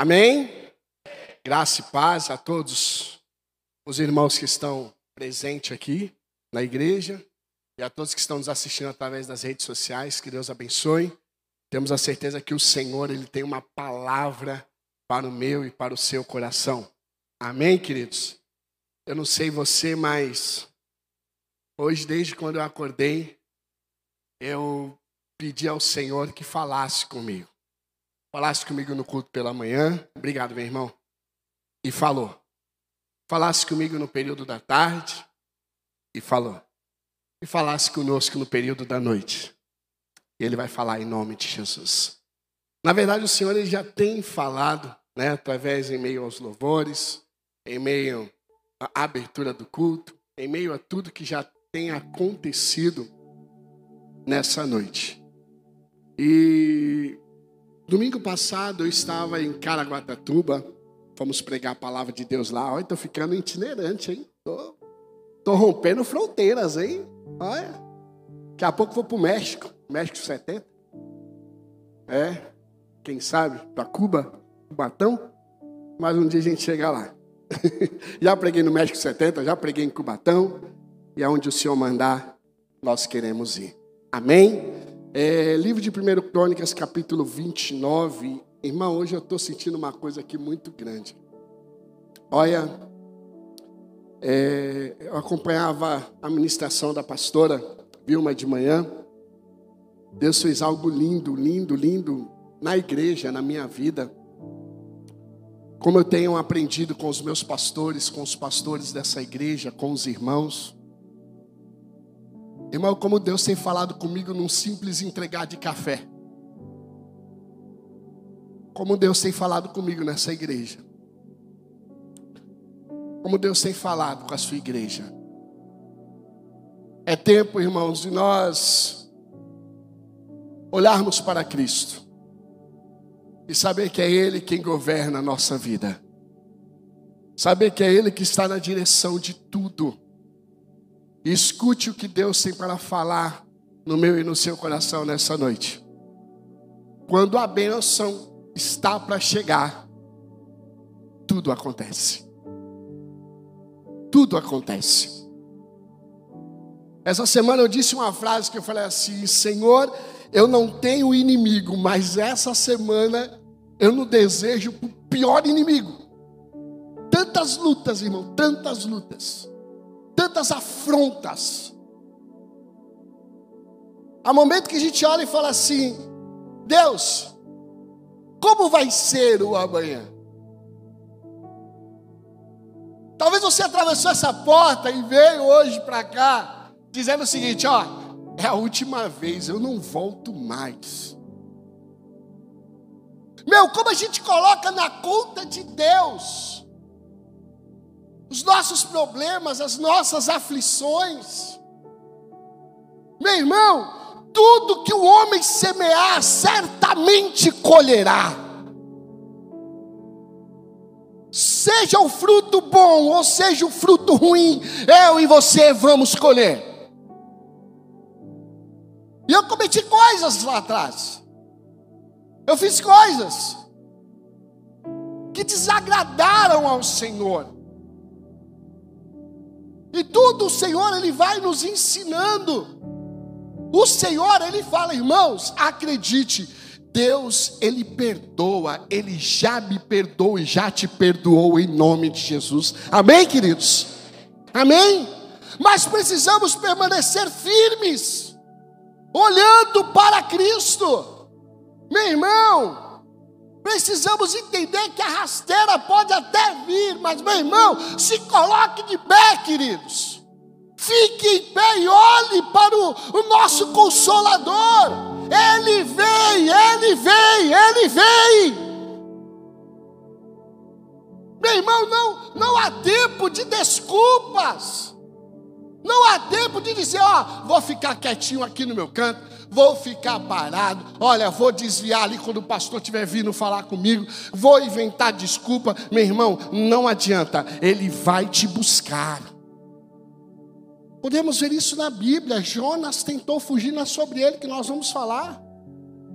Amém? Graça e paz a todos os irmãos que estão presentes aqui na igreja e a todos que estão nos assistindo através das redes sociais. Que Deus abençoe. Temos a certeza que o Senhor ele tem uma palavra para o meu e para o seu coração. Amém, queridos? Eu não sei você, mas hoje, desde quando eu acordei, eu pedi ao Senhor que falasse comigo. Falasse comigo no culto pela manhã. Obrigado, meu irmão. E falou. Falasse comigo no período da tarde. E falou. E falasse conosco no período da noite. E ele vai falar em nome de Jesus. Na verdade, o Senhor ele já tem falado, né, através em meio aos louvores, em meio à abertura do culto, em meio a tudo que já tem acontecido nessa noite. E Domingo passado eu estava em Caraguatatuba, fomos pregar a palavra de Deus lá. Olha, estou ficando itinerante, hein? Tô, tô rompendo fronteiras, hein? Olha, daqui a pouco vou para o México, México 70. É, quem sabe, para Cuba, Cubatão. Mas um dia a gente chega lá. já preguei no México 70, já preguei em Cubatão. E aonde o Senhor mandar, nós queremos ir. Amém? É, livro de 1 Crônicas, capítulo 29. Irmão, hoje eu estou sentindo uma coisa aqui muito grande. Olha, é, eu acompanhava a ministração da pastora Vilma de manhã. Deus fez algo lindo, lindo, lindo na igreja, na minha vida. Como eu tenho aprendido com os meus pastores, com os pastores dessa igreja, com os irmãos. Irmão, como Deus tem falado comigo num simples entregar de café. Como Deus tem falado comigo nessa igreja. Como Deus tem falado com a sua igreja. É tempo, irmãos, de nós olharmos para Cristo e saber que é Ele quem governa a nossa vida. Saber que é Ele que está na direção de tudo. Escute o que Deus tem para falar no meu e no seu coração nessa noite. Quando a bênção está para chegar, tudo acontece. Tudo acontece. Essa semana eu disse uma frase que eu falei assim: Senhor, eu não tenho inimigo, mas essa semana eu não desejo o pior inimigo. Tantas lutas, irmão, tantas lutas tantas afrontas. Há momento que a gente olha e fala assim: Deus, como vai ser o amanhã? Talvez você atravessou essa porta e veio hoje para cá dizendo o seguinte: ó, é a última vez, eu não volto mais. Meu, como a gente coloca na conta de Deus os nossos problemas, as nossas aflições. Meu irmão, tudo que o homem semear, certamente colherá. Seja o fruto bom ou seja o fruto ruim, eu e você vamos colher. E eu cometi coisas lá atrás. Eu fiz coisas que desagradaram ao Senhor. E tudo o Senhor ele vai nos ensinando. O Senhor ele fala, irmãos, acredite, Deus ele perdoa, ele já me perdoou e já te perdoou em nome de Jesus. Amém, queridos? Amém? Mas precisamos permanecer firmes, olhando para Cristo. Meu irmão, Precisamos entender que a rasteira pode até vir, mas meu irmão, se coloque de pé, queridos. Fique em pé e olhe para o, o nosso consolador. Ele vem, ele vem, ele vem. Meu irmão, não, não há tempo de desculpas. Não há tempo de dizer, ó, vou ficar quietinho aqui no meu canto vou ficar parado. Olha, vou desviar ali quando o pastor estiver vindo falar comigo, vou inventar desculpa. Meu irmão, não adianta, ele vai te buscar. Podemos ver isso na Bíblia. Jonas tentou fugir, não é sobre ele que nós vamos falar.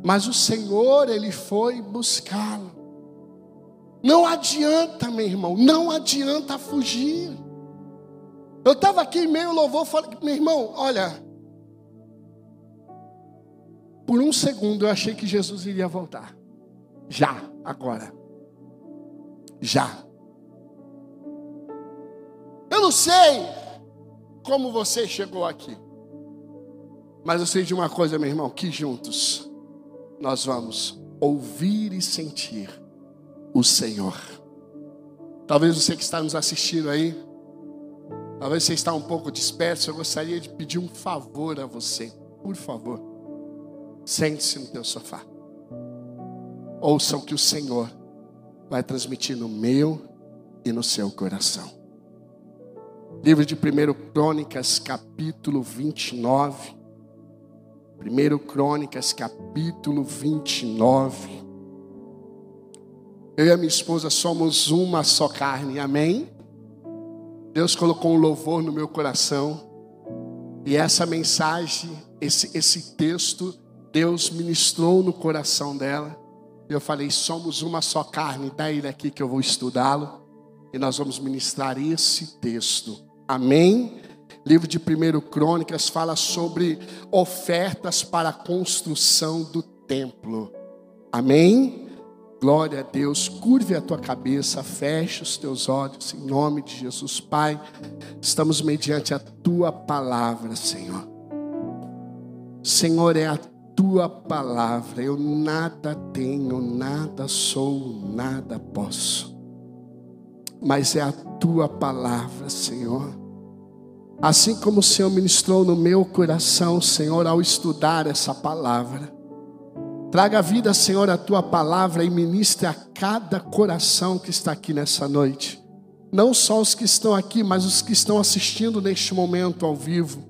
Mas o Senhor, ele foi buscá-lo. Não adianta, meu irmão, não adianta fugir. Eu estava aqui meio louvor, falei, meu irmão, olha, por um segundo eu achei que Jesus iria voltar. Já, agora. Já. Eu não sei como você chegou aqui. Mas eu sei de uma coisa, meu irmão, que juntos nós vamos ouvir e sentir o Senhor. Talvez você que está nos assistindo aí, talvez você está um pouco disperso, eu gostaria de pedir um favor a você. Por favor, sente-se no teu sofá. Ouça o que o Senhor vai transmitir no meu e no seu coração. Livro de 1 Crônicas, capítulo 29. 1 Crônicas, capítulo 29. Eu e a minha esposa somos uma só carne, amém? Deus colocou um louvor no meu coração. E essa mensagem, esse, esse texto, Deus ministrou no coração dela. Eu falei, somos uma só carne, dá ele aqui que eu vou estudá-lo. E nós vamos ministrar esse texto. Amém? Livro de 1 Crônicas fala sobre ofertas para a construção do templo. Amém? Glória a Deus. Curve a tua cabeça, feche os teus olhos em nome de Jesus, Pai. Estamos mediante a tua palavra, Senhor. Senhor, é a tua palavra. Eu nada tenho, nada sou, nada posso. Mas é a tua palavra, Senhor Assim como o Senhor ministrou no meu coração, Senhor, ao estudar essa palavra. Traga vida, Senhor, a tua palavra e ministre a cada coração que está aqui nessa noite. Não só os que estão aqui, mas os que estão assistindo neste momento ao vivo.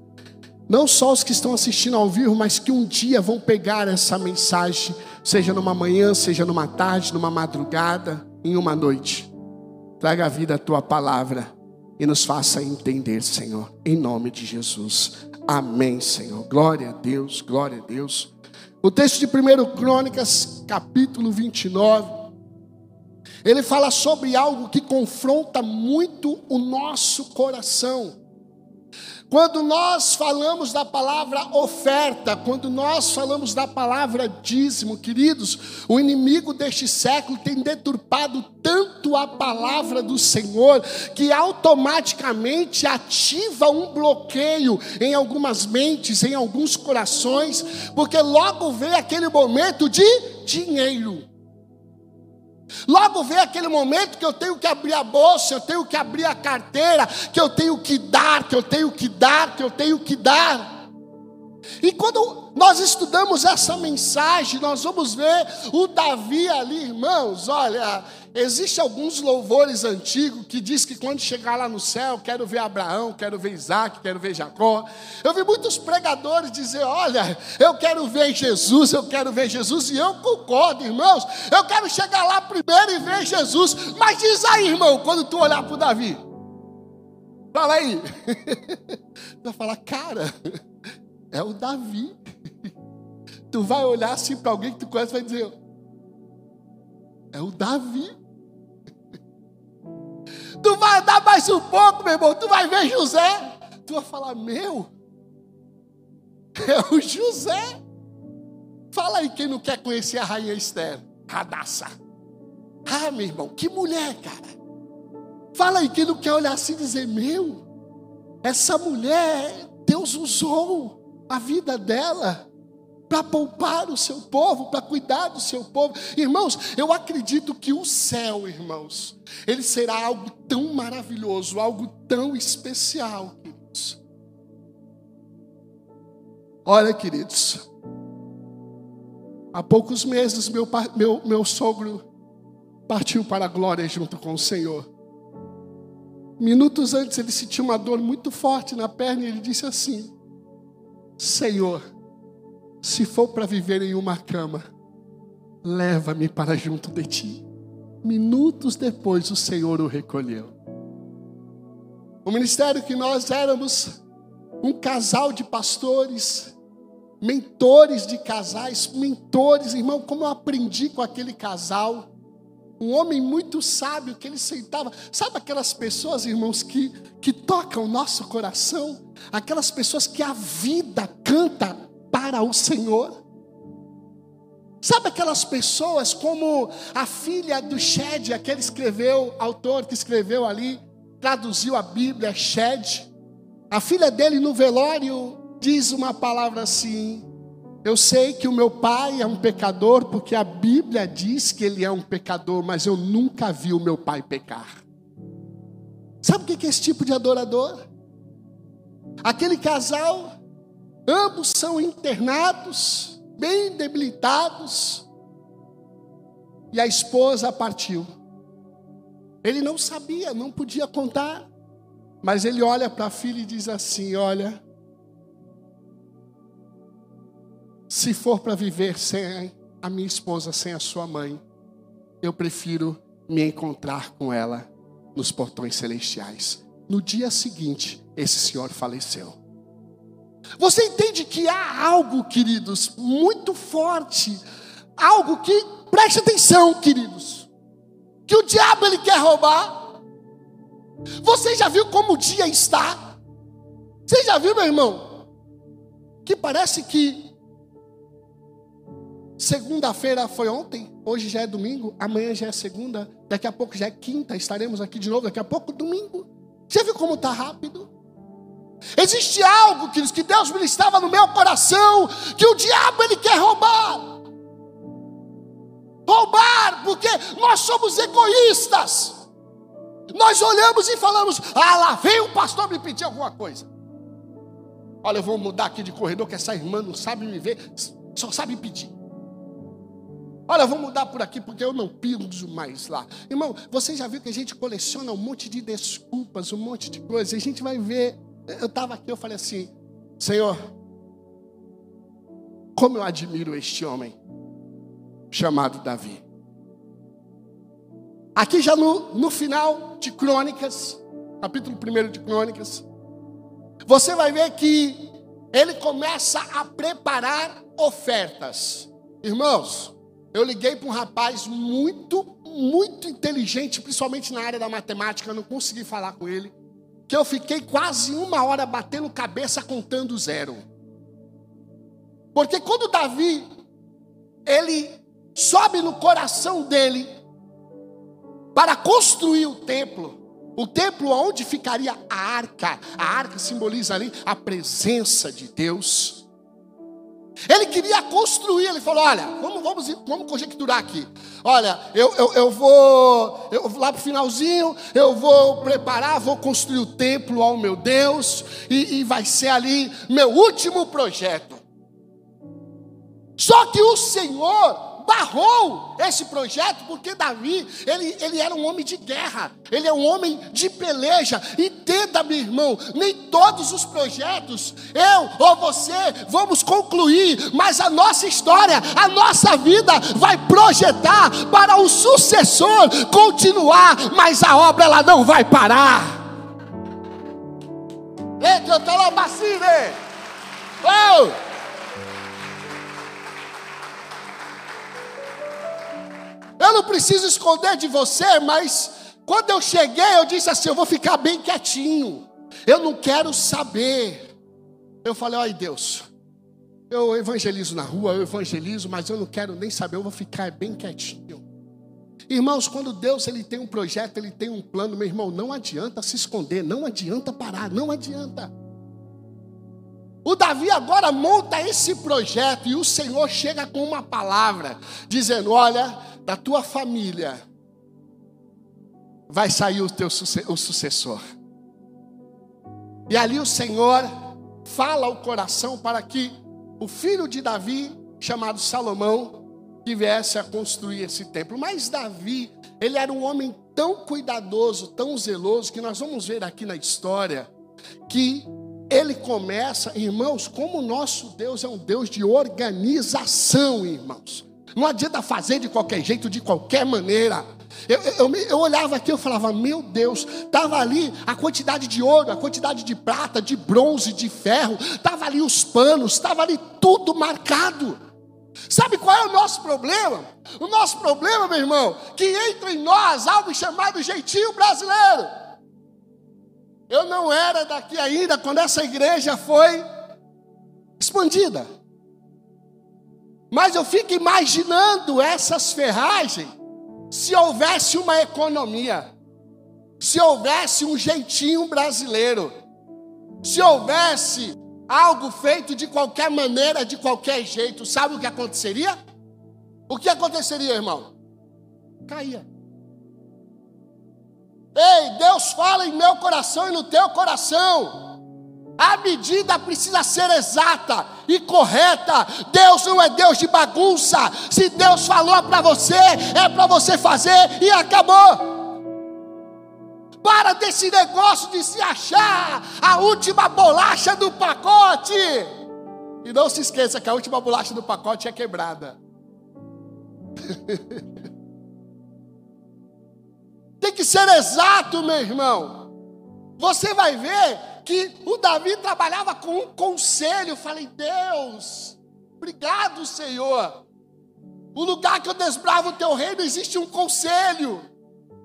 Não só os que estão assistindo ao vivo, mas que um dia vão pegar essa mensagem, seja numa manhã, seja numa tarde, numa madrugada, em uma noite. Traga vida a tua palavra e nos faça entender, Senhor, em nome de Jesus. Amém, Senhor. Glória a Deus, glória a Deus. O texto de 1 Crônicas, capítulo 29, ele fala sobre algo que confronta muito o nosso coração. Quando nós falamos da palavra oferta, quando nós falamos da palavra dízimo, queridos, o inimigo deste século tem deturpado tanto a palavra do Senhor que automaticamente ativa um bloqueio em algumas mentes, em alguns corações, porque logo vem aquele momento de dinheiro. Logo vem aquele momento que eu tenho que abrir a bolsa, eu tenho que abrir a carteira, que eu tenho que dar, que eu tenho que dar, que eu tenho que dar. E quando nós estudamos essa mensagem, nós vamos ver o Davi ali, irmãos, olha, Existem alguns louvores antigos que diz que quando chegar lá no céu, quero ver Abraão, quero ver Isaac, quero ver Jacó. Eu vi muitos pregadores dizer: Olha, eu quero ver Jesus, eu quero ver Jesus, e eu concordo, irmãos. Eu quero chegar lá primeiro e ver Jesus. Mas diz aí, irmão, quando tu olhar para o Davi, fala aí. tu vai falar, cara, é o Davi. Tu vai olhar assim para alguém que tu conhece e vai dizer: É o Davi. Tu vai andar mais um pouco, meu irmão. Tu vai ver José. Tu vai falar, meu, é o José. Fala aí quem não quer conhecer a rainha Esther. Radassa. Ah, meu irmão, que mulher, cara. Fala aí quem não quer olhar assim e dizer, meu, essa mulher, Deus usou a vida dela para poupar o seu povo, para cuidar do seu povo. Irmãos, eu acredito que o céu, irmãos, ele será algo tão maravilhoso, algo tão especial, queridos. Olha, queridos, há poucos meses meu, meu, meu sogro partiu para a glória junto com o Senhor. Minutos antes ele sentiu uma dor muito forte na perna e ele disse assim: Senhor, se for para viver em uma cama, leva-me para junto de ti. Minutos depois o Senhor o recolheu. O ministério que nós éramos um casal de pastores, mentores de casais, mentores, irmão, como eu aprendi com aquele casal. um homem muito sábio que ele sentava. Sabe aquelas pessoas, irmãos, que, que tocam o nosso coração? Aquelas pessoas que a vida canta para o Senhor. Sabe aquelas pessoas como a filha do Shed, aquele escreveu, autor que escreveu ali, traduziu a Bíblia, Shed. A filha dele no velório diz uma palavra assim: Eu sei que o meu pai é um pecador, porque a Bíblia diz que ele é um pecador, mas eu nunca vi o meu pai pecar. Sabe o que é esse tipo de adorador? Aquele casal, ambos são internados, bem debilitados, e a esposa partiu. Ele não sabia, não podia contar, mas ele olha para a filha e diz assim: Olha, se for para viver sem a minha esposa, sem a sua mãe, eu prefiro me encontrar com ela nos portões celestiais. No dia seguinte, esse senhor faleceu. Você entende que há algo, queridos, muito forte, algo que, preste atenção, queridos, que o diabo ele quer roubar. Você já viu como o dia está? Você já viu, meu irmão? Que parece que segunda-feira foi ontem, hoje já é domingo, amanhã já é segunda, daqui a pouco já é quinta, estaremos aqui de novo, daqui a pouco domingo. Você viu como está rápido? Existe algo, queridos, que Deus me estava no meu coração, que o diabo ele quer roubar. Roubar, porque nós somos egoístas. Nós olhamos e falamos: Ah, lá vem o pastor me pedir alguma coisa. Olha, eu vou mudar aqui de corredor, que essa irmã não sabe me ver, só sabe pedir. Olha, eu vou mudar por aqui porque eu não piso mais lá. Irmão, você já viu que a gente coleciona um monte de desculpas, um monte de coisas. A gente vai ver eu estava aqui, eu falei assim: Senhor, como eu admiro este homem chamado Davi. Aqui já no, no final de Crônicas, capítulo 1 de Crônicas, você vai ver que ele começa a preparar ofertas. Irmãos, eu liguei para um rapaz muito, muito inteligente, principalmente na área da matemática, eu não consegui falar com ele que eu fiquei quase uma hora batendo cabeça contando zero. Porque quando Davi, ele sobe no coração dele para construir o templo, o templo onde ficaria a arca, a arca simboliza ali a presença de Deus. Ele queria construir, ele falou: Olha, vamos, vamos, vamos conjecturar aqui. Olha, eu, eu, eu vou, eu, lá para o finalzinho, eu vou preparar, vou construir o templo ao meu Deus, e, e vai ser ali meu último projeto. Só que o Senhor barrou esse projeto, porque Davi, ele, ele era um homem de guerra, ele é um homem de peleja. Entenda, meu irmão, nem todos os projetos, eu ou você, vamos concluir, mas a nossa história, a nossa vida vai projetar para o sucessor continuar, mas a obra ela não vai parar. Eita, eu estou lá, Oh! Eu não preciso esconder de você, mas quando eu cheguei, eu disse assim: eu vou ficar bem quietinho. Eu não quero saber. Eu falei: ai Deus, eu evangelizo na rua, eu evangelizo, mas eu não quero nem saber, eu vou ficar bem quietinho. Irmãos, quando Deus ele tem um projeto, ele tem um plano, meu irmão, não adianta se esconder, não adianta parar, não adianta. O Davi agora monta esse projeto e o Senhor chega com uma palavra, dizendo: Olha, da tua família vai sair o teu o sucessor. E ali o Senhor fala ao coração para que o filho de Davi, chamado Salomão, que viesse a construir esse templo. Mas Davi, ele era um homem tão cuidadoso, tão zeloso, que nós vamos ver aqui na história, que ele começa, irmãos, como o nosso Deus é um Deus de organização, irmãos. Não adianta fazer de qualquer jeito, de qualquer maneira. Eu, eu, eu olhava aqui, eu falava, meu Deus, estava ali a quantidade de ouro, a quantidade de prata, de bronze, de ferro, estava ali os panos, estava ali tudo marcado. Sabe qual é o nosso problema? O nosso problema, meu irmão, que entra em nós algo chamado jeitinho brasileiro. Eu não era daqui ainda quando essa igreja foi expandida. Mas eu fico imaginando essas ferragens se houvesse uma economia, se houvesse um jeitinho brasileiro, se houvesse algo feito de qualquer maneira, de qualquer jeito, sabe o que aconteceria? O que aconteceria, irmão? Caía. Ei, Deus fala em meu coração e no teu coração. A medida precisa ser exata e correta. Deus não é Deus de bagunça. Se Deus falou para você, é para você fazer e acabou. Para desse negócio de se achar a última bolacha do pacote. E não se esqueça que a última bolacha do pacote é quebrada. Tem que ser exato, meu irmão. Você vai ver que o Davi trabalhava com um conselho. Eu falei, Deus, obrigado, Senhor. O lugar que eu desbravo o teu reino existe um conselho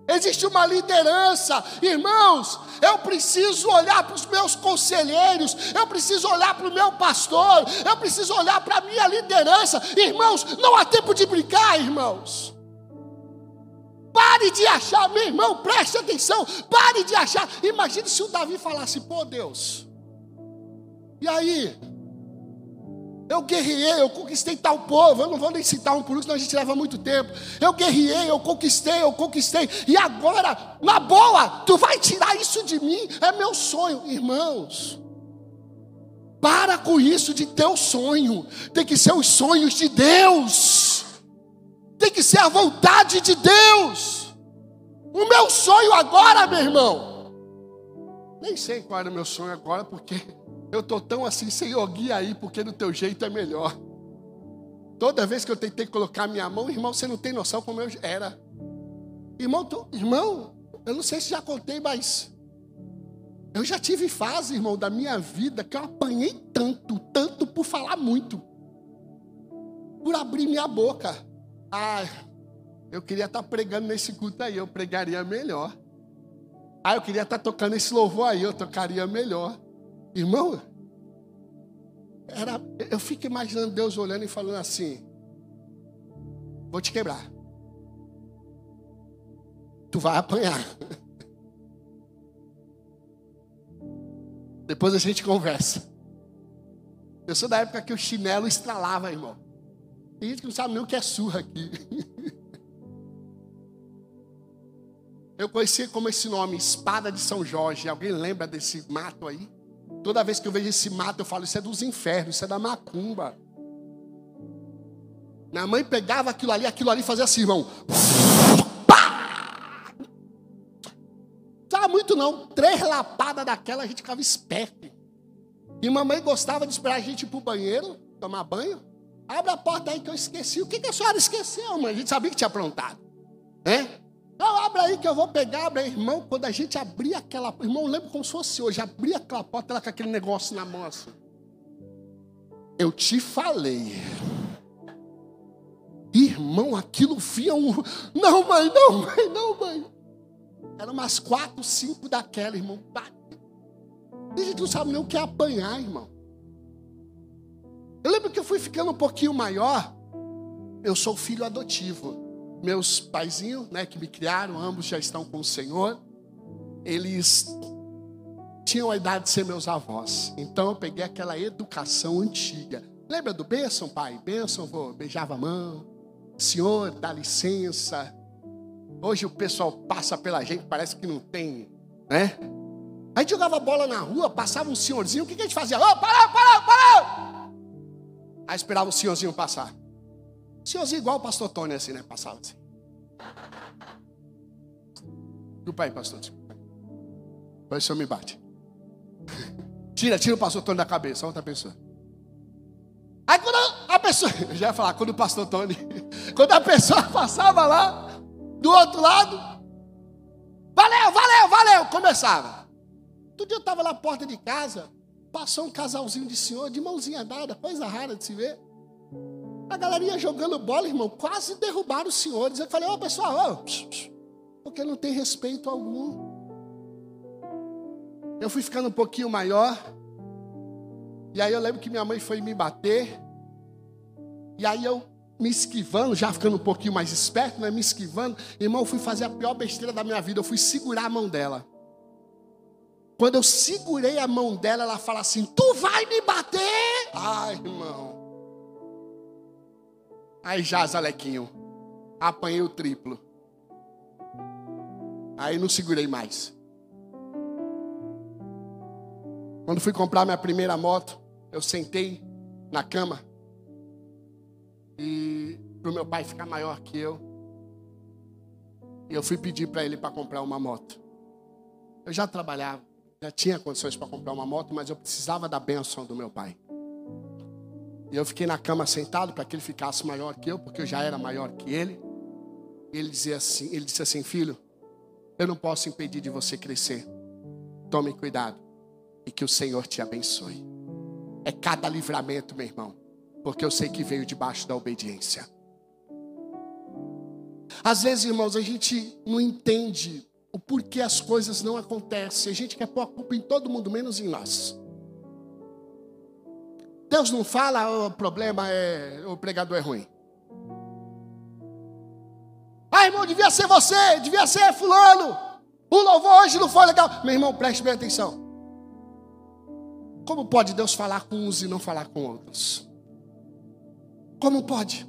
existe uma liderança. Irmãos, eu preciso olhar para os meus conselheiros, eu preciso olhar para o meu pastor, eu preciso olhar para a minha liderança. Irmãos, não há tempo de brincar, irmãos. Pare de achar, meu irmão, preste atenção, pare de achar. Imagine se o Davi falasse, pô Deus, e aí? Eu guerriei, eu conquistei tal povo. Eu não vou nem citar um por um, senão a gente leva muito tempo. Eu guerriei, eu conquistei, eu conquistei. E agora, na boa, tu vai tirar isso de mim? É meu sonho. Irmãos, para com isso de teu sonho. Tem que ser os sonhos de Deus. Tem que ser a vontade de Deus. O meu sonho agora, meu irmão. Nem sei qual era o meu sonho agora, porque eu estou tão assim, Senhor, guia aí, porque no teu jeito é melhor. Toda vez que eu tentei colocar minha mão, irmão, você não tem noção como eu era. Irmão, tô, irmão, eu não sei se já contei, mas eu já tive fase, irmão, da minha vida que eu apanhei tanto, tanto por falar muito, por abrir minha boca. Ah, eu queria estar pregando nesse culto aí, eu pregaria melhor. Ah, eu queria estar tocando esse louvor aí, eu tocaria melhor. Irmão, era, eu fico imaginando Deus olhando e falando assim: Vou te quebrar. Tu vai apanhar. Depois a gente conversa. Eu sou da época que o chinelo estralava, irmão. Tem gente que não sabe nem o que é surra aqui. Eu conhecia como esse nome, Espada de São Jorge. Alguém lembra desse mato aí? Toda vez que eu vejo esse mato, eu falo: Isso é dos infernos, isso é da macumba. Minha mãe pegava aquilo ali, aquilo ali fazia assim, irmão. Não muito não. Três lapadas daquela a gente ficava esperto. E mamãe gostava de esperar a gente ir para o banheiro, tomar banho. Abre a porta aí que eu esqueci. O que, que a senhora esqueceu, mãe? A gente sabia que tinha aprontado. É? Abra aí que eu vou pegar, abra aí, irmão. Quando a gente abria aquela. Irmão, eu lembro como se fosse hoje. Abria aquela porta, ela com aquele negócio na mão assim. Eu te falei. Irmão, aquilo via um. Não, mãe, não, mãe, não, mãe. Era umas quatro, cinco daquela, irmão. A gente não sabe nem o que é apanhar, irmão. Eu lembro que eu fui ficando um pouquinho maior. Eu sou filho adotivo meus paizinhos, né, que me criaram, ambos já estão com o Senhor. Eles tinham a idade de ser meus avós. Então eu peguei aquela educação antiga. Lembra do bênção, pai? Bênção, vou beijava a mão. Senhor, dá licença. Hoje o pessoal passa pela gente, parece que não tem, né? A gente jogava bola na rua, passava um senhorzinho, o que, que a gente fazia? Ô, oh, parou, parou, parou! Aí esperava o senhorzinho passar. Senhorzinho igual o pastor Tony, assim, né? Passava assim. Desculpa aí, pastor. Desculpa aí. Depois o senhor me bate. Tira, tira o pastor Tony da cabeça, outra pessoa. Aí quando a pessoa, eu já ia falar, quando o pastor Tony, quando a pessoa passava lá, do outro lado, valeu, valeu, valeu, começava. Todo dia eu estava na porta de casa, passou um casalzinho de senhor, de mãozinha dada, coisa rara de se ver. A galerinha jogando bola, irmão, quase derrubaram os senhores. Eu falei, ô oh, pessoal, oh, porque não tem respeito algum. Eu fui ficando um pouquinho maior. E aí eu lembro que minha mãe foi me bater. E aí eu me esquivando, já ficando um pouquinho mais esperto, né? Me esquivando. Irmão, eu fui fazer a pior besteira da minha vida. Eu fui segurar a mão dela. Quando eu segurei a mão dela, ela fala assim: Tu vai me bater? Ai, irmão. Aí já, Zalequinho, apanhei o triplo. Aí não segurei mais. Quando fui comprar minha primeira moto, eu sentei na cama e para o meu pai ficar maior que eu. E eu fui pedir para ele para comprar uma moto. Eu já trabalhava, já tinha condições para comprar uma moto, mas eu precisava da benção do meu pai. E eu fiquei na cama sentado para que ele ficasse maior que eu, porque eu já era maior que ele. E ele dizia assim, ele disse assim, filho, eu não posso impedir de você crescer. Tome cuidado e que o Senhor te abençoe. É cada livramento, meu irmão porque eu sei que veio debaixo da obediência. Às vezes, irmãos, a gente não entende o porquê as coisas não acontecem. A gente quer pôr a culpa em todo mundo, menos em nós. Deus não fala, o problema é o pregador é ruim. Ah, irmão, devia ser você, devia ser fulano. O louvor hoje não foi legal. Meu irmão, preste bem atenção. Como pode Deus falar com uns e não falar com outros? Como pode?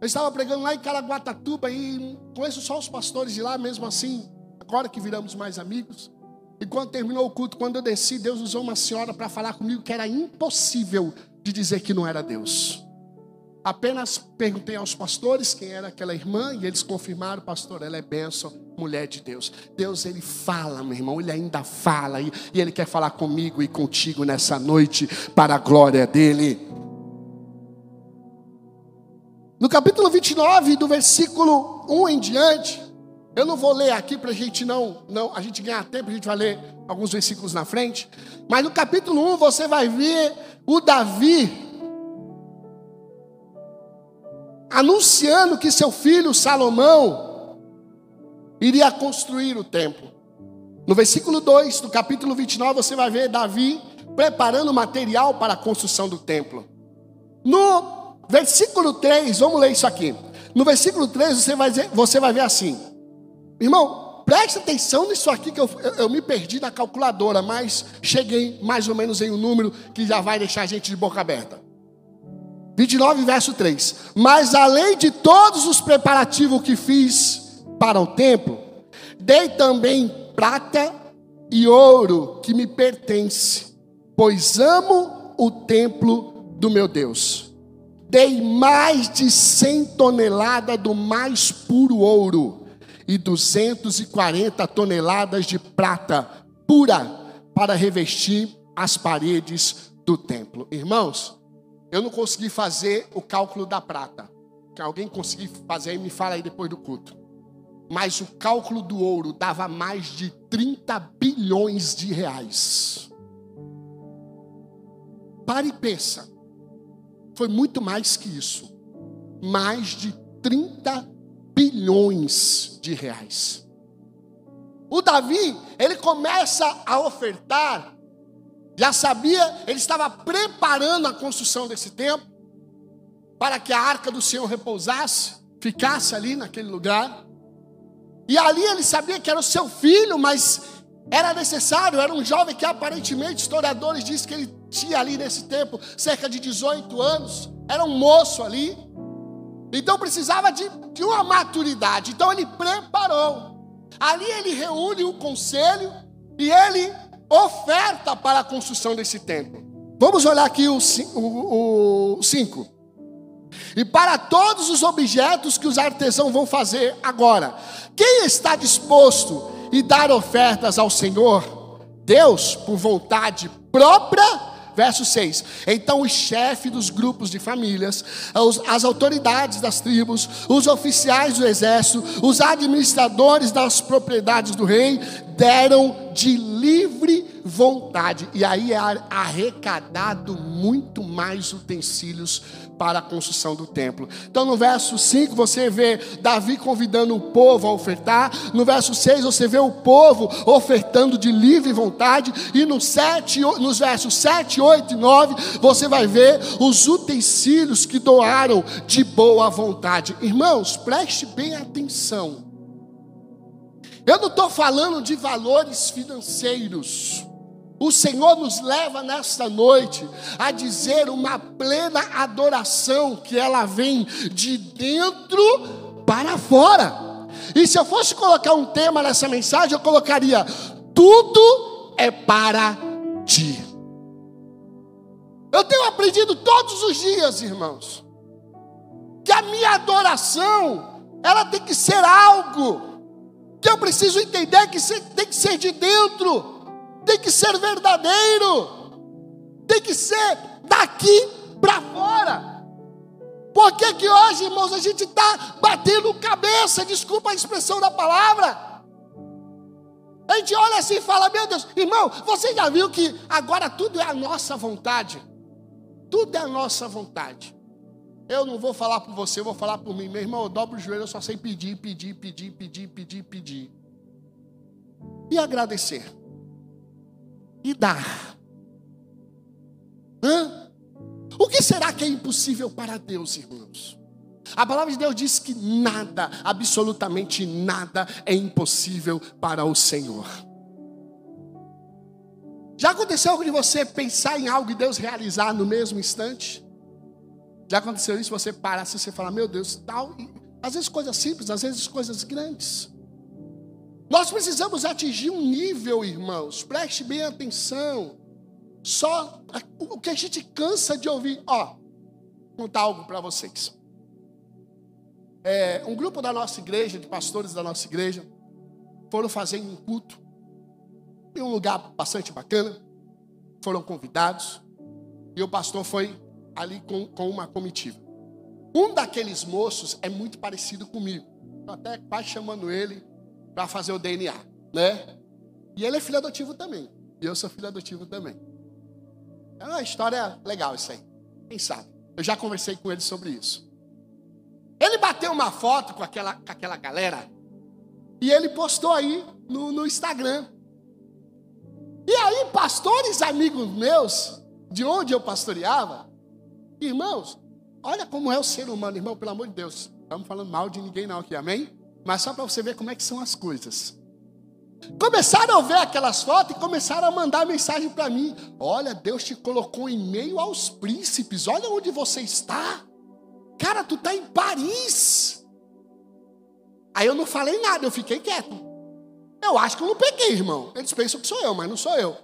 Eu estava pregando lá em Caraguatatuba e conheço só os pastores de lá, mesmo assim, agora que viramos mais amigos. E quando terminou o culto, quando eu desci, Deus usou uma senhora para falar comigo que era impossível de dizer que não era Deus. Apenas perguntei aos pastores quem era aquela irmã e eles confirmaram, pastor, ela é bênção, mulher de Deus. Deus, ele fala, meu irmão, ele ainda fala e, e ele quer falar comigo e contigo nessa noite para a glória dele. No capítulo 29, do versículo 1 em diante, eu não vou ler aqui para a gente não, não, a gente ganhar tempo, a gente vai ler alguns versículos na frente. Mas no capítulo 1 você vai ver o Davi anunciando que seu filho Salomão iria construir o templo. No versículo 2 do capítulo 29 você vai ver Davi preparando material para a construção do templo. No Versículo 3, vamos ler isso aqui. No versículo 3 você vai, dizer, você vai ver assim. Irmão, preste atenção nisso aqui que eu, eu, eu, me perdi na calculadora, mas cheguei mais ou menos em um número que já vai deixar a gente de boca aberta. 29, verso 3. Mas além de todos os preparativos que fiz para o templo, dei também prata e ouro que me pertence, pois amo o templo do meu Deus dei mais de 100 toneladas do mais puro ouro e 240 toneladas de prata pura para revestir as paredes do templo. Irmãos, eu não consegui fazer o cálculo da prata. Se alguém conseguir fazer aí, me fala aí depois do culto. Mas o cálculo do ouro dava mais de 30 bilhões de reais. Pare e pensa. Foi muito mais que isso. Mais de 30 bilhões de reais. O Davi, ele começa a ofertar, já sabia, ele estava preparando a construção desse templo, para que a arca do Senhor repousasse, ficasse ali naquele lugar. E ali ele sabia que era o seu filho, mas era necessário, era um jovem que aparentemente historiadores dizem que ele tinha ali nesse tempo cerca de 18 anos, era um moço ali, então precisava de, de uma maturidade. Então ele preparou. Ali ele reúne o conselho e ele oferta para a construção desse templo. Vamos olhar aqui o 5. E para todos os objetos que os artesãos vão fazer agora, quem está disposto e dar ofertas ao Senhor, Deus, por vontade própria, Verso 6: Então o chefe dos grupos de famílias, as autoridades das tribos, os oficiais do exército, os administradores das propriedades do rei, deram de livre vontade. E aí é arrecadado muito mais utensílios para a construção do templo. Então no verso 5 você vê Davi convidando o povo a ofertar, no verso 6 você vê o povo ofertando de livre vontade, e no 7, nos versos 7, 8 e 9 você vai ver os utensílios que doaram de boa vontade. Irmãos, preste bem atenção. Eu não estou falando de valores financeiros. O Senhor nos leva nesta noite a dizer uma plena adoração que ela vem de dentro para fora. E se eu fosse colocar um tema nessa mensagem, eu colocaria: tudo é para ti. Eu tenho aprendido todos os dias, irmãos, que a minha adoração, ela tem que ser algo que eu preciso entender que tem que ser de dentro tem que ser verdadeiro, tem que ser daqui para fora. Por que, que hoje, irmãos, a gente está batendo cabeça, desculpa a expressão da palavra. A gente olha assim e fala: Meu Deus, irmão, você já viu que agora tudo é a nossa vontade? Tudo é a nossa vontade. Eu não vou falar por você, eu vou falar por mim. Meu irmão, eu dobro o joelho, eu só sei pedir, pedir, pedir, pedir, pedir, pedir. E agradecer e dar. Hã? O que será que é impossível para Deus, irmãos? A palavra de Deus diz que nada, absolutamente nada, é impossível para o Senhor. Já aconteceu de você pensar em algo e Deus realizar no mesmo instante? Já aconteceu isso? Você parar assim, você falar, meu Deus, tal. Às vezes coisas simples, às vezes coisas grandes. Nós precisamos atingir um nível, irmãos, preste bem atenção. Só o que a gente cansa de ouvir. Ó, vou contar algo para vocês. É, um grupo da nossa igreja, de pastores da nossa igreja, foram fazer um culto em um lugar bastante bacana. Foram convidados e o pastor foi ali com, com uma comitiva. Um daqueles moços é muito parecido comigo. Estou até quase chamando ele para fazer o DNA, né? E ele é filho adotivo também. E eu sou filho adotivo também. É uma história legal isso aí. Quem sabe? Eu já conversei com ele sobre isso. Ele bateu uma foto com aquela, com aquela galera e ele postou aí no, no Instagram. E aí, pastores amigos meus, de onde eu pastoreava, irmãos, olha como é o ser humano, irmão, pelo amor de Deus. Estamos falando mal de ninguém não aqui, amém? Mas só para você ver como é que são as coisas. Começaram a ver aquelas fotos e começaram a mandar mensagem para mim. Olha, Deus te colocou em meio aos príncipes. Olha onde você está. Cara, tu está em Paris. Aí eu não falei nada, eu fiquei quieto. Eu acho que eu não peguei, irmão. Eles pensam que sou eu, mas não sou eu.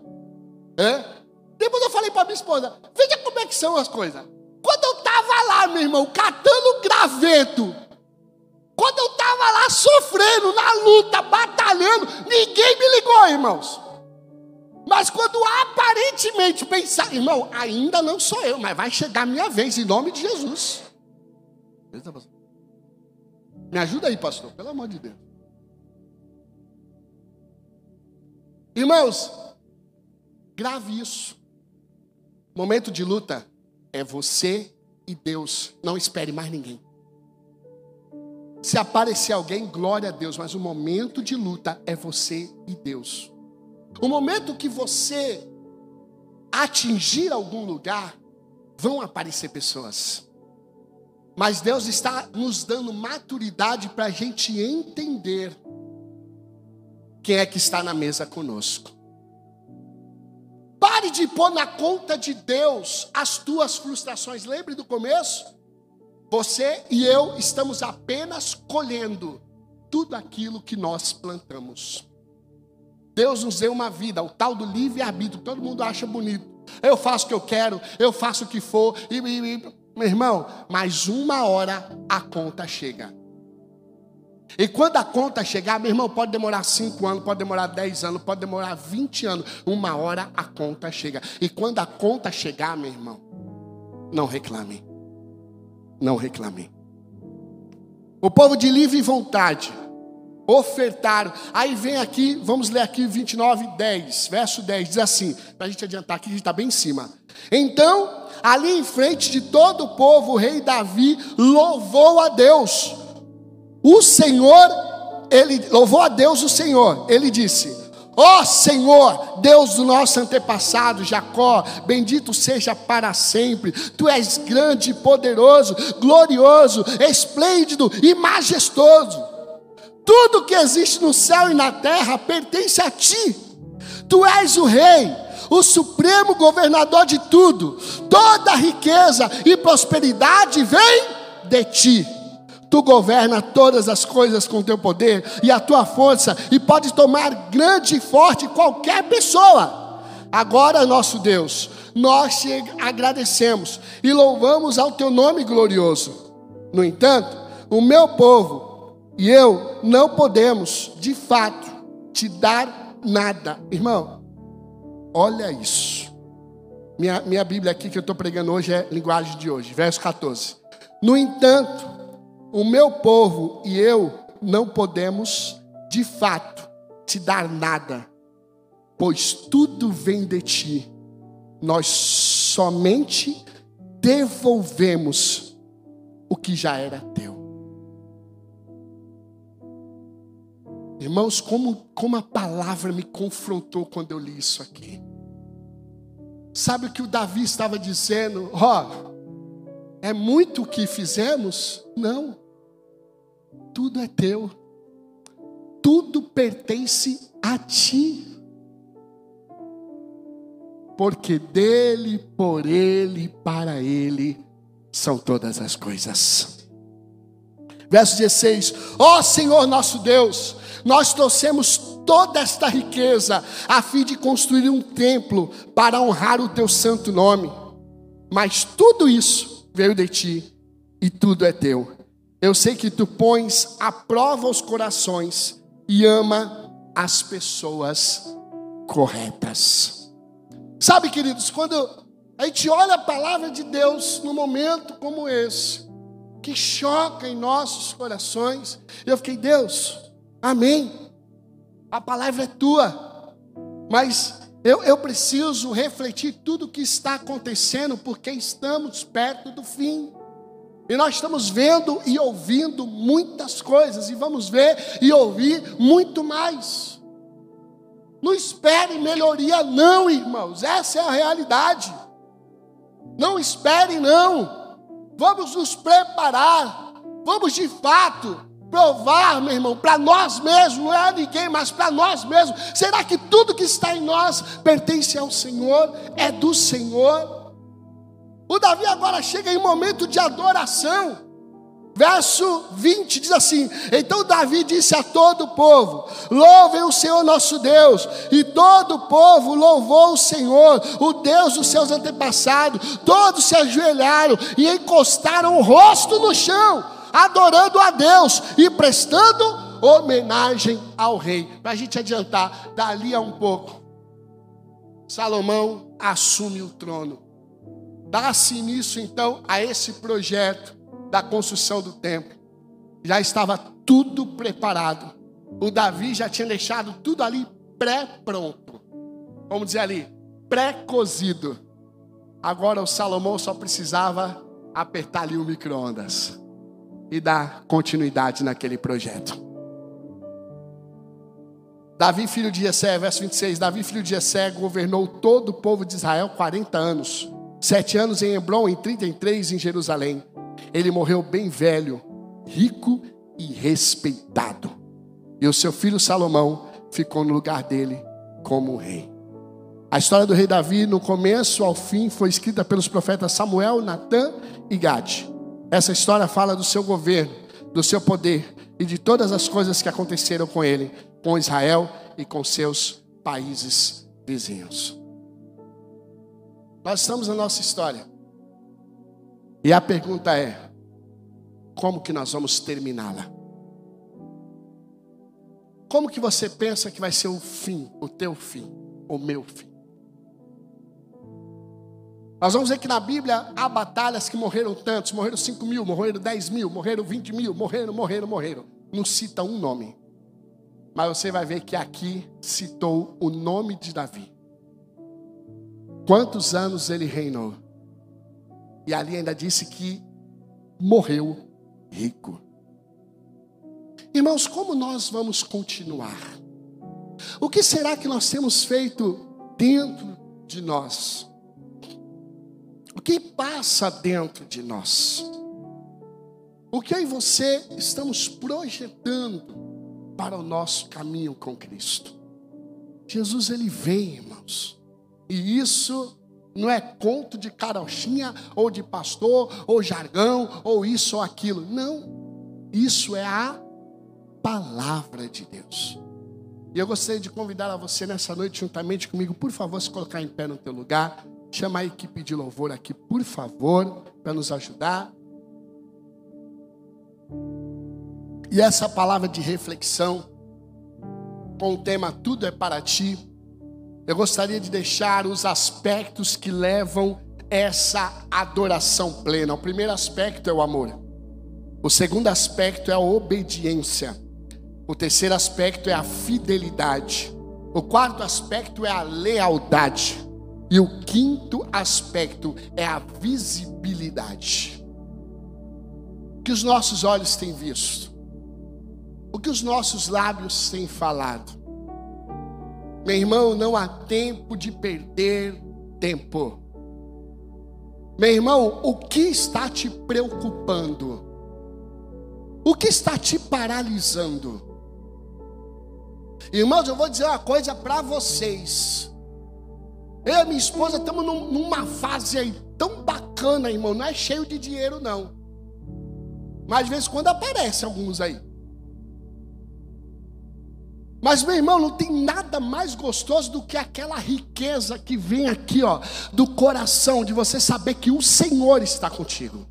É? Depois eu falei para minha esposa: Veja como é que são as coisas. Quando eu estava lá, meu irmão, catando graveto quando eu estava lá sofrendo, na luta, batalhando, ninguém me ligou, irmãos. Mas quando aparentemente pensar, irmão, ainda não sou eu, mas vai chegar a minha vez, em nome de Jesus. Me ajuda aí, pastor, pelo amor de Deus. Irmãos, grave isso. Momento de luta é você e Deus. Não espere mais ninguém. Se aparecer alguém, glória a Deus, mas o momento de luta é você e Deus. O momento que você atingir algum lugar, vão aparecer pessoas. Mas Deus está nos dando maturidade para a gente entender quem é que está na mesa conosco. Pare de pôr na conta de Deus as tuas frustrações. Lembre do começo? Você e eu estamos apenas colhendo tudo aquilo que nós plantamos. Deus nos deu uma vida, o tal do livre-arbítrio, todo mundo acha bonito. Eu faço o que eu quero, eu faço o que for, e, e, e meu irmão, mas uma hora a conta chega. E quando a conta chegar, meu irmão, pode demorar cinco anos, pode demorar dez anos, pode demorar vinte anos. Uma hora a conta chega. E quando a conta chegar, meu irmão, não reclame não reclamem. O povo de livre vontade Ofertaram. Aí vem aqui, vamos ler aqui 29, 10, verso 10, diz assim, para a gente adiantar aqui, gente está bem em cima. Então, ali em frente de todo o povo, o rei Davi louvou a Deus. O Senhor, ele louvou a Deus o Senhor. Ele disse: Ó oh, Senhor, Deus do nosso antepassado Jacó, bendito seja para sempre. Tu és grande, poderoso, glorioso, esplêndido e majestoso. Tudo que existe no céu e na terra pertence a ti. Tu és o rei, o supremo governador de tudo. Toda riqueza e prosperidade vem de ti. Tu governa todas as coisas com teu poder e a tua força, e pode tomar grande e forte qualquer pessoa. Agora, nosso Deus, nós te agradecemos e louvamos ao teu nome glorioso. No entanto, o meu povo e eu não podemos, de fato, te dar nada. Irmão, olha isso. Minha, minha Bíblia aqui que eu estou pregando hoje é linguagem de hoje, verso 14. No entanto, o meu povo e eu não podemos, de fato, te dar nada, pois tudo vem de ti. Nós somente devolvemos o que já era teu. Irmãos, como, como a palavra me confrontou quando eu li isso aqui. Sabe o que o Davi estava dizendo? Ó, oh, é muito o que fizemos? Não tudo é teu, tudo pertence a ti. Porque dele, por ele, para ele são todas as coisas. Verso 16: Ó oh, Senhor nosso Deus, nós trouxemos toda esta riqueza a fim de construir um templo para honrar o teu santo nome. Mas tudo isso veio de ti e tudo é teu. Eu sei que tu pões à prova os corações e ama as pessoas corretas. Sabe, queridos, quando a gente olha a palavra de Deus num momento como esse, que choca em nossos corações, eu fiquei, Deus, amém. A palavra é tua, mas eu, eu preciso refletir tudo o que está acontecendo, porque estamos perto do fim. E nós estamos vendo e ouvindo muitas coisas, e vamos ver e ouvir muito mais. Não espere melhoria, não, irmãos, essa é a realidade. Não espere, não. Vamos nos preparar, vamos de fato provar, meu irmão, para nós mesmos, não é a ninguém, mas para nós mesmos. Será que tudo que está em nós pertence ao Senhor, é do Senhor? O Davi agora chega em momento de adoração. Verso 20 diz assim: Então Davi disse a todo o povo: Louvem o Senhor nosso Deus. E todo o povo louvou o Senhor, o Deus dos seus antepassados. Todos se ajoelharam e encostaram o rosto no chão, adorando a Deus e prestando homenagem ao rei. Para a gente adiantar, dali a um pouco, Salomão assume o trono dá-se início então a esse projeto da construção do templo. Já estava tudo preparado. O Davi já tinha deixado tudo ali pré-pronto. Vamos dizer ali, pré-cozido. Agora o Salomão só precisava apertar ali o micro-ondas e dar continuidade naquele projeto. Davi, filho de Jessé, verso 26, Davi, filho de Jessé, governou todo o povo de Israel 40 anos. Sete anos em Hebron, em 33 em Jerusalém. Ele morreu bem velho, rico e respeitado. E o seu filho Salomão ficou no lugar dele como rei. A história do rei Davi, no começo ao fim, foi escrita pelos profetas Samuel, Natã e Gade. Essa história fala do seu governo, do seu poder e de todas as coisas que aconteceram com ele, com Israel e com seus países vizinhos. Nós estamos na nossa história. E a pergunta é: como que nós vamos terminá-la? Como que você pensa que vai ser o fim, o teu fim, o meu fim? Nós vamos ver que na Bíblia há batalhas que morreram tantos, morreram 5 mil, morreram 10 mil, morreram 20 mil, morreram, morreram, morreram. Não cita um nome. Mas você vai ver que aqui citou o nome de Davi. Quantos anos ele reinou? E ali ainda disse que morreu rico. Irmãos, como nós vamos continuar? O que será que nós temos feito dentro de nós? O que passa dentro de nós? O que eu e você estamos projetando para o nosso caminho com Cristo? Jesus ele vem, irmãos. E isso não é conto de carochinha ou de pastor ou jargão ou isso ou aquilo. Não. Isso é a palavra de Deus. E eu gostaria de convidar a você nessa noite, juntamente comigo, por favor, se colocar em pé no teu lugar. Chama a equipe de louvor aqui, por favor, para nos ajudar. E essa palavra de reflexão, com o tema Tudo é para ti, eu gostaria de deixar os aspectos que levam essa adoração plena. O primeiro aspecto é o amor. O segundo aspecto é a obediência. O terceiro aspecto é a fidelidade. O quarto aspecto é a lealdade. E o quinto aspecto é a visibilidade. O que os nossos olhos têm visto? O que os nossos lábios têm falado? Meu irmão, não há tempo de perder tempo. Meu irmão, o que está te preocupando? O que está te paralisando? Irmãos, eu vou dizer uma coisa para vocês. Eu e minha esposa estamos numa fase aí tão bacana, irmão. Não é cheio de dinheiro, não. Mas de vez em quando aparece alguns aí. Mas, meu irmão, não tem nada mais gostoso do que aquela riqueza que vem aqui, ó, do coração, de você saber que o Senhor está contigo.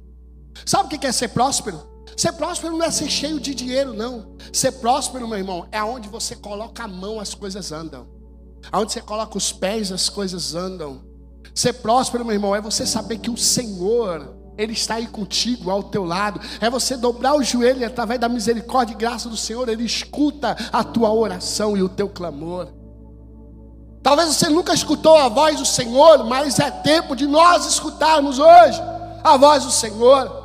Sabe o que é ser próspero? Ser próspero não é ser cheio de dinheiro, não. Ser próspero, meu irmão, é onde você coloca a mão, as coisas andam. Aonde você coloca os pés, as coisas andam. Ser próspero, meu irmão, é você saber que o Senhor ele está aí contigo, ao teu lado. É você dobrar o joelho e, através da misericórdia e graça do Senhor, Ele escuta a tua oração e o teu clamor. Talvez você nunca escutou a voz do Senhor, mas é tempo de nós escutarmos hoje a voz do Senhor.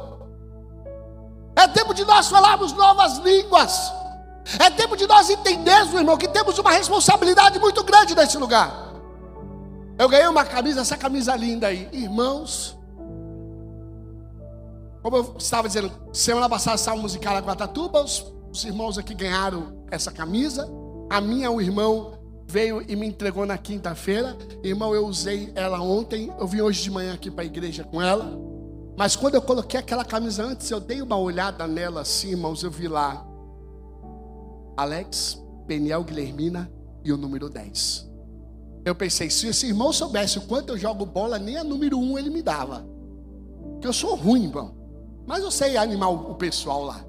É tempo de nós falarmos novas línguas. É tempo de nós entendermos, irmão, que temos uma responsabilidade muito grande nesse lugar. Eu ganhei uma camisa, essa camisa linda aí. Irmãos, como eu estava dizendo, semana passada estava musical a Guatatuba, os, os irmãos aqui ganharam essa camisa. A minha, o irmão veio e me entregou na quinta-feira. Irmão, eu usei ela ontem. Eu vim hoje de manhã aqui para a igreja com ela. Mas quando eu coloquei aquela camisa antes, eu dei uma olhada nela assim, irmãos. Eu vi lá Alex, Peniel Guilhermina e o número 10. Eu pensei, se esse irmão soubesse o quanto eu jogo bola, nem a número 1 ele me dava. Porque eu sou ruim, irmão. Mas eu sei animar o pessoal lá.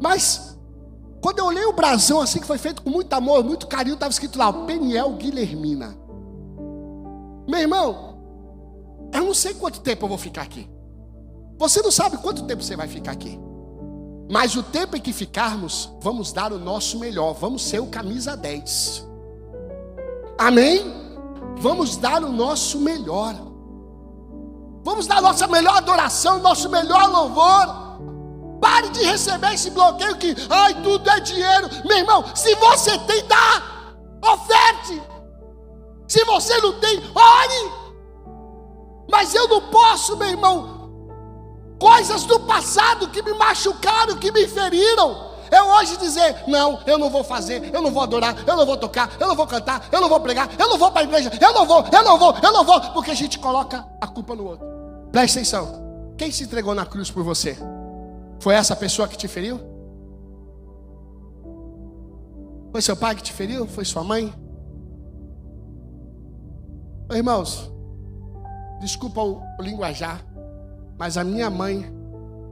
Mas, quando eu olhei o brasão assim, que foi feito com muito amor, muito carinho, estava escrito lá, Peniel Guilhermina. Meu irmão, eu não sei quanto tempo eu vou ficar aqui. Você não sabe quanto tempo você vai ficar aqui. Mas o tempo em que ficarmos, vamos dar o nosso melhor. Vamos ser o camisa 10. Amém? Vamos dar o nosso melhor. Vamos dar nossa melhor adoração, nosso melhor louvor. Pare de receber esse bloqueio que, ai, tudo é dinheiro. Meu irmão, se você tem, dá. Oferte. Se você não tem, ore. Mas eu não posso, meu irmão, coisas do passado que me machucaram, que me feriram. Eu hoje dizer, não, eu não vou fazer, eu não vou adorar, eu não vou tocar, eu não vou cantar, eu não vou pregar, eu não vou para a igreja, eu não vou, eu não vou, eu não vou, porque a gente coloca a culpa no outro. Preste atenção. Quem se entregou na cruz por você? Foi essa pessoa que te feriu? Foi seu pai que te feriu? Foi sua mãe? Irmãos, desculpa o, linguajar, mas a minha mãe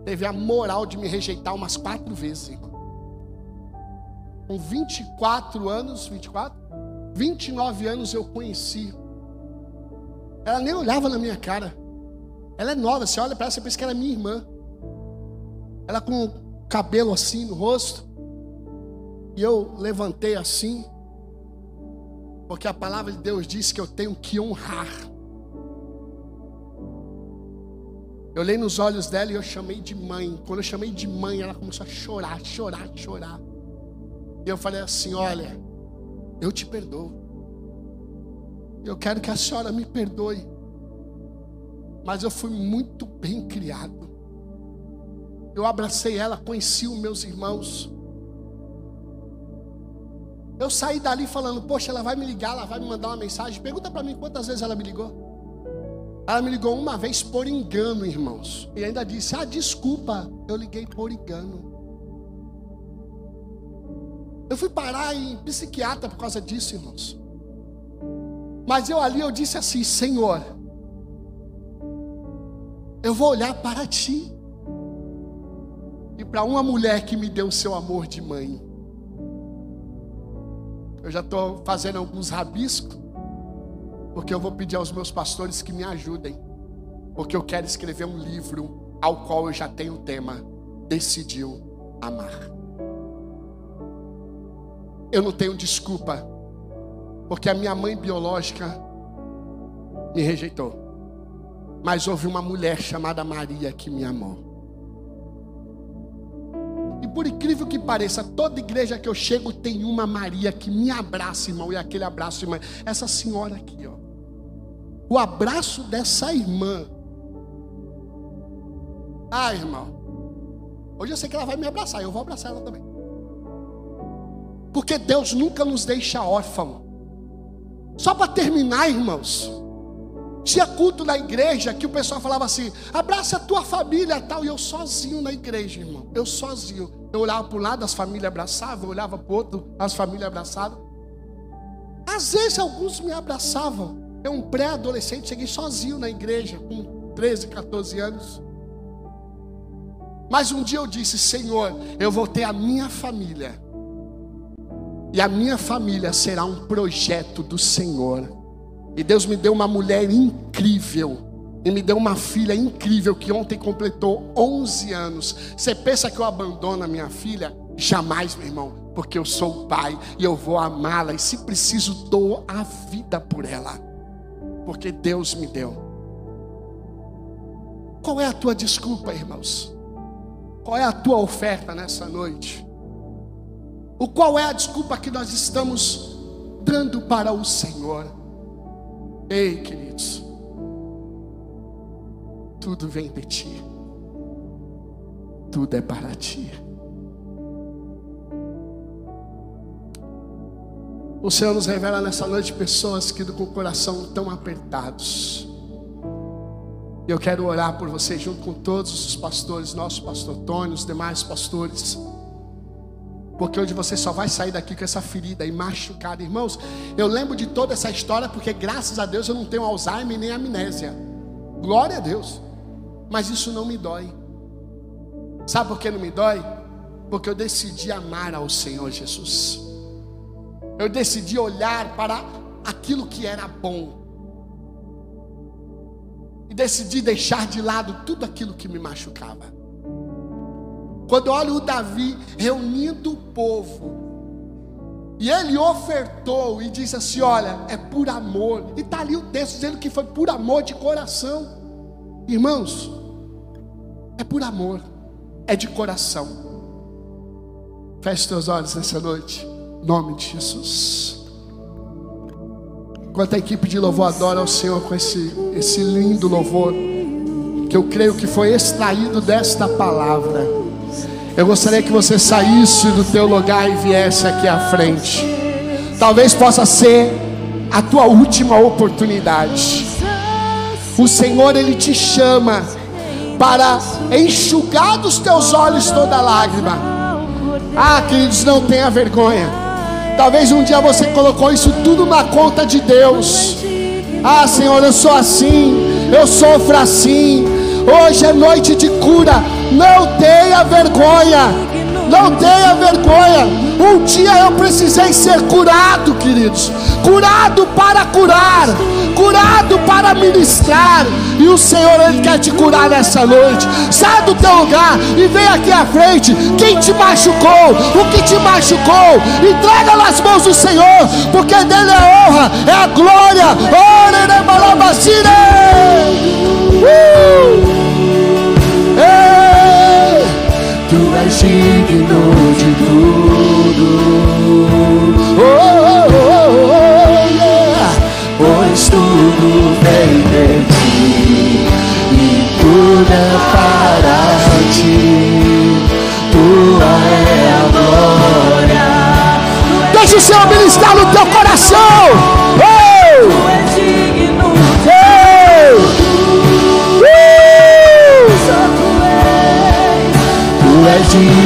teve a moral de me rejeitar umas quatro vezes. Com 24 anos, 24? 29 anos eu conheci. Ela nem olhava na minha cara. Ela é nova, você olha para ela, você pensa que ela é minha irmã. Ela com cabelo assim no rosto. E eu levantei assim, porque a palavra de Deus diz que eu tenho que honrar. Eu olhei nos olhos dela e eu chamei de mãe. Quando eu chamei de mãe, ela começou a chorar, chorar, chorar. E eu falei assim: Olha, eu te perdoo. Eu quero que a senhora me perdoe. Mas eu fui muito bem criado. Eu abracei ela, conheci os meus irmãos. Eu saí dali falando, poxa, ela vai me ligar, ela vai me mandar uma mensagem. Pergunta para mim quantas vezes ela me ligou. Ela me ligou uma vez por engano, irmãos. E ainda disse: Ah, desculpa, eu liguei por engano. Eu fui parar em psiquiatra por causa disso, irmãos. Mas eu ali eu disse assim: Senhor, eu vou olhar para ti. E para uma mulher que me deu o seu amor de mãe. Eu já estou fazendo alguns rabiscos, porque eu vou pedir aos meus pastores que me ajudem, porque eu quero escrever um livro ao qual eu já tenho o tema: Decidiu amar. Eu não tenho desculpa, porque a minha mãe biológica me rejeitou, mas houve uma mulher chamada Maria que me amou. E por incrível que pareça, toda igreja que eu chego tem uma Maria que me abraça, irmão, e aquele abraço, irmã. Essa senhora aqui, ó. O abraço dessa irmã. Ah, irmão. Hoje eu sei que ela vai me abraçar, eu vou abraçar ela também. Porque Deus nunca nos deixa órfão. Só para terminar, irmãos. Tinha culto na igreja que o pessoal falava assim: abraça a tua família tal. E eu sozinho na igreja, irmão. Eu sozinho. Eu olhava para um lado, as famílias abraçavam. Eu olhava para o outro, as famílias abraçavam. Às vezes alguns me abraçavam. Eu, um pré-adolescente, cheguei sozinho na igreja, com 13, 14 anos. Mas um dia eu disse: Senhor, eu vou ter a minha família. E a minha família será um projeto do Senhor. E Deus me deu uma mulher incrível. E me deu uma filha incrível que ontem completou 11 anos. Você pensa que eu abandono a minha filha? Jamais, meu irmão, porque eu sou o pai e eu vou amá-la. E se preciso, dou a vida por ela, porque Deus me deu. Qual é a tua desculpa, irmãos? Qual é a tua oferta nessa noite? O qual é a desculpa que nós estamos dando para o Senhor? Ei, queridos, tudo vem de ti, tudo é para ti. O Senhor nos revela nessa noite pessoas que com o coração tão apertados. Eu quero orar por você junto com todos os pastores, nosso pastor Tony, os demais pastores. Porque hoje você só vai sair daqui com essa ferida e machucada. Irmãos, eu lembro de toda essa história porque graças a Deus eu não tenho Alzheimer nem amnésia. Glória a Deus. Mas isso não me dói. Sabe por que não me dói? Porque eu decidi amar ao Senhor Jesus. Eu decidi olhar para aquilo que era bom. E decidi deixar de lado tudo aquilo que me machucava. Quando olho o Davi reunindo o povo, e ele ofertou e disse assim: Olha, é por amor. E está ali o texto dizendo que foi por amor de coração. Irmãos, é por amor, é de coração. Feche teus olhos nessa noite, em nome de Jesus. Enquanto a equipe de louvor adora ao Senhor com esse, esse lindo louvor, que eu creio que foi extraído desta palavra. Eu gostaria que você saísse do teu lugar e viesse aqui à frente. Talvez possa ser a tua última oportunidade. O Senhor ele te chama para enxugar dos teus olhos toda lágrima. Ah, queridos, não tenha vergonha. Talvez um dia você colocou isso tudo na conta de Deus. Ah, Senhor, eu sou assim, eu sofro assim. Hoje é noite de cura. Não tenha vergonha. Não tenha vergonha. Um dia eu precisei ser curado, queridos. Curado para curar, curado para ministrar. E o Senhor ele quer te curar nessa noite. Sai do teu lugar e vem aqui à frente. Quem te machucou, o que te machucou, entrega nas mãos do Senhor, porque dele é a honra, é a glória. Ore, uh! Digno de tudo. Oh, oh, oh, oh, yeah. Pois tudo vem de ti e tudo é para ti. Tua é a glória. Deixa o Senhor ministrar no teu coração. És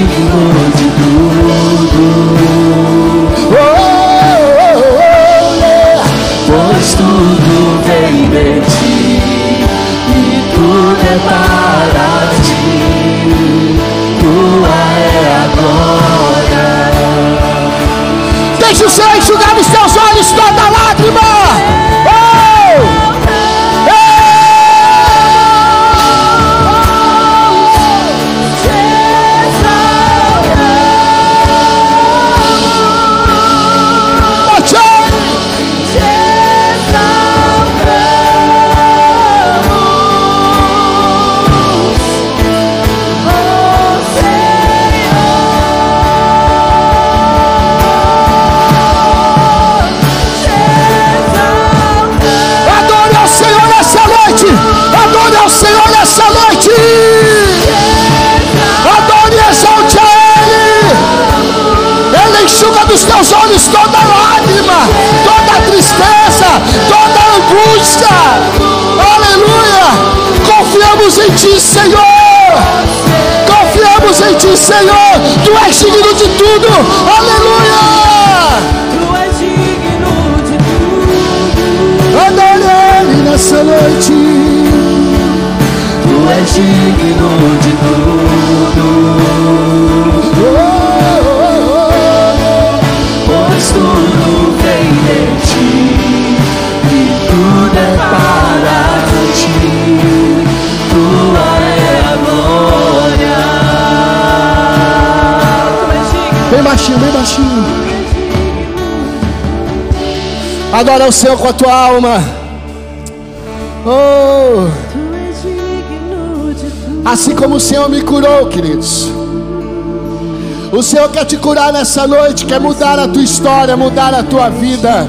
Adora o Senhor com a tua alma. Oh. Assim como o Senhor me curou, queridos. O Senhor quer te curar nessa noite, quer mudar a tua história, mudar a tua vida.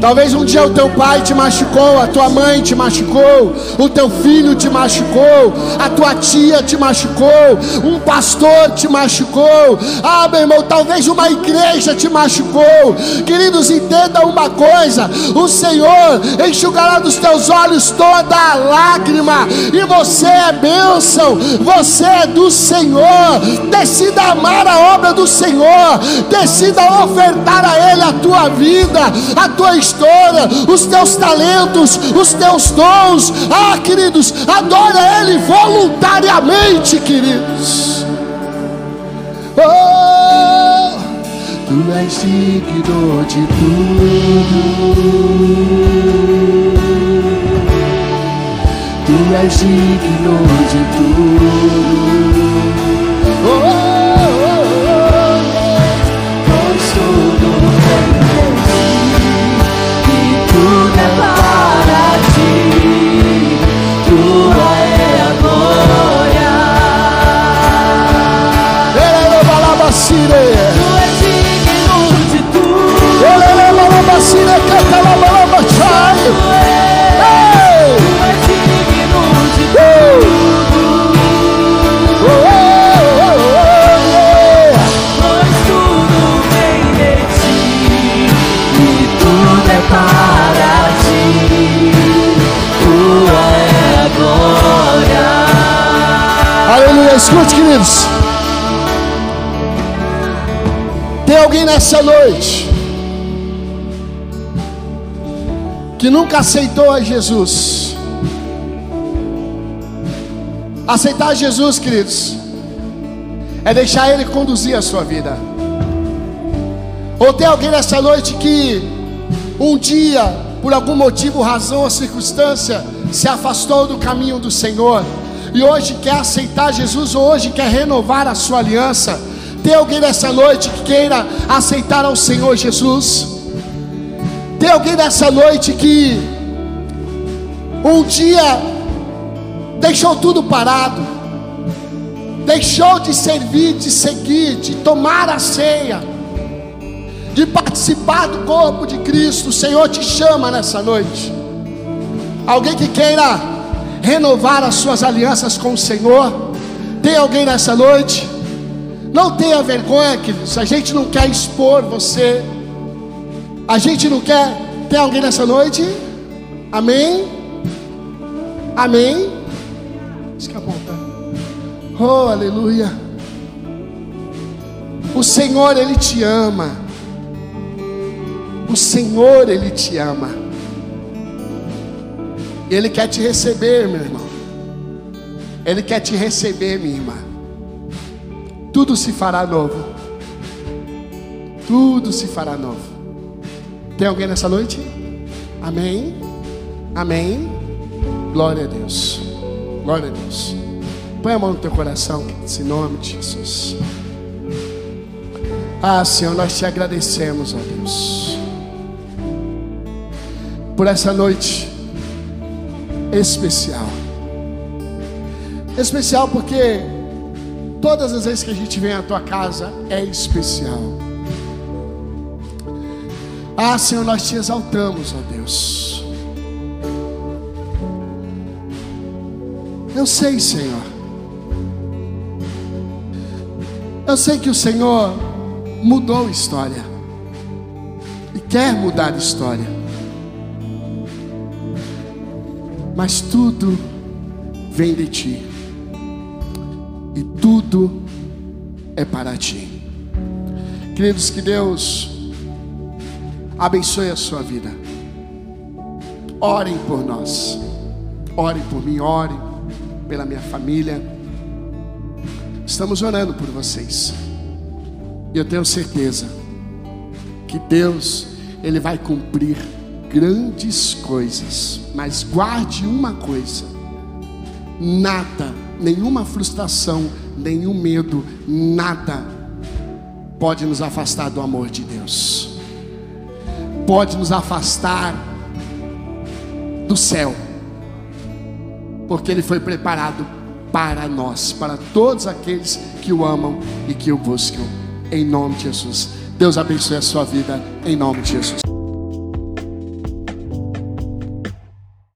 Talvez um dia o teu pai te machucou, a tua mãe te machucou, o teu filho te machucou, a tua tia te machucou, um pastor te machucou. Ah, meu irmão, talvez uma igreja te machucou. Queridos, entenda uma coisa: o Senhor enxugará dos teus olhos toda a lágrima, e você é bênção, você é do Senhor. Decida amar a obra do Senhor, decida ofertar a Ele a tua vida, a tua história os teus talentos, os teus dons. Ah, queridos, adora Ele voluntariamente, queridos. Oh, tu és digno de tudo. Tu és digno de tudo. Escute, queridos. Tem alguém nessa noite que nunca aceitou a Jesus. Aceitar Jesus, queridos, É deixar Ele conduzir a sua vida. Ou tem alguém nessa noite que um dia, por algum motivo, razão ou circunstância, se afastou do caminho do Senhor e hoje quer aceitar Jesus, ou hoje quer renovar a sua aliança. Tem alguém nessa noite que queira aceitar ao Senhor Jesus? Tem alguém nessa noite que um dia deixou tudo parado, deixou de servir, de seguir, de tomar a ceia, de participar do corpo de Cristo? O Senhor te chama nessa noite. Alguém que queira renovar as suas alianças com o Senhor? Tem alguém nessa noite? Não tenha vergonha, queridos. A gente não quer expor você. A gente não quer. Tem alguém nessa noite? Amém? Amém? Fica bom, tá? Oh, aleluia. O Senhor, Ele te ama. O Senhor, Ele te ama. Ele quer te receber, meu irmão. Ele quer te receber, minha irmã. Tudo se fará novo. Tudo se fará novo. Tem alguém nessa noite? Amém. Amém. Glória a Deus. Glória a Deus. Põe a mão no teu coração, em nome de Jesus. Ah, Senhor, nós te agradecemos, ó Deus, por essa noite especial. Especial porque todas as vezes que a gente vem à tua casa é especial. Ah, Senhor, nós te exaltamos, ó Deus. Eu sei, Senhor. Eu sei que o Senhor mudou a história e quer mudar a história. Mas tudo vem de ti, e tudo é para ti. Queridos, que Deus abençoe a sua vida. Orem por nós, orem por mim, orem pela minha família. Estamos orando por vocês, e eu tenho certeza que Deus, Ele vai cumprir grandes coisas. Mas guarde uma coisa: nada, nenhuma frustração, nenhum medo, nada pode nos afastar do amor de Deus. Pode nos afastar do céu. Porque ele foi preparado para nós, para todos aqueles que o amam e que o buscam. Em nome de Jesus. Deus abençoe a sua vida em nome de Jesus.